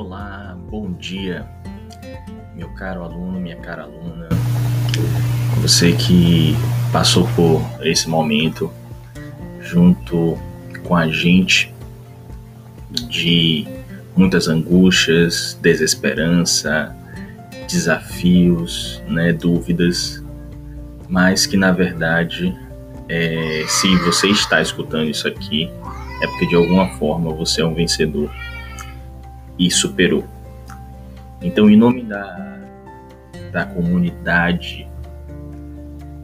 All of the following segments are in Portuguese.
Olá, bom dia, meu caro aluno, minha cara aluna, você que passou por esse momento junto com a gente de muitas angústias, desesperança, desafios, né, dúvidas, mas que na verdade, é, se você está escutando isso aqui, é porque de alguma forma você é um vencedor e superou. Então, em nome da, da comunidade,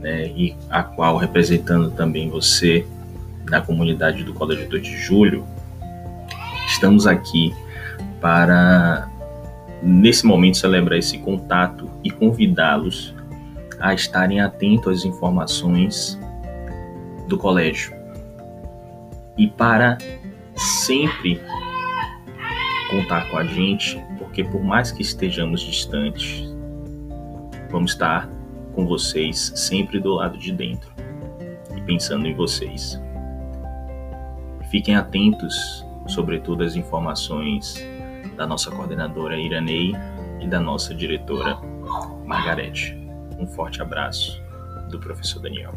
né, e a qual representando também você, da comunidade do Colégio 2 de Julho, estamos aqui para, nesse momento, celebrar esse contato e convidá-los a estarem atentos às informações do colégio. E para sempre contar com a gente, porque por mais que estejamos distantes, vamos estar com vocês sempre do lado de dentro e pensando em vocês. Fiquem atentos, sobretudo, às informações da nossa coordenadora Iranei e da nossa diretora Margarete. Um forte abraço do professor Daniel.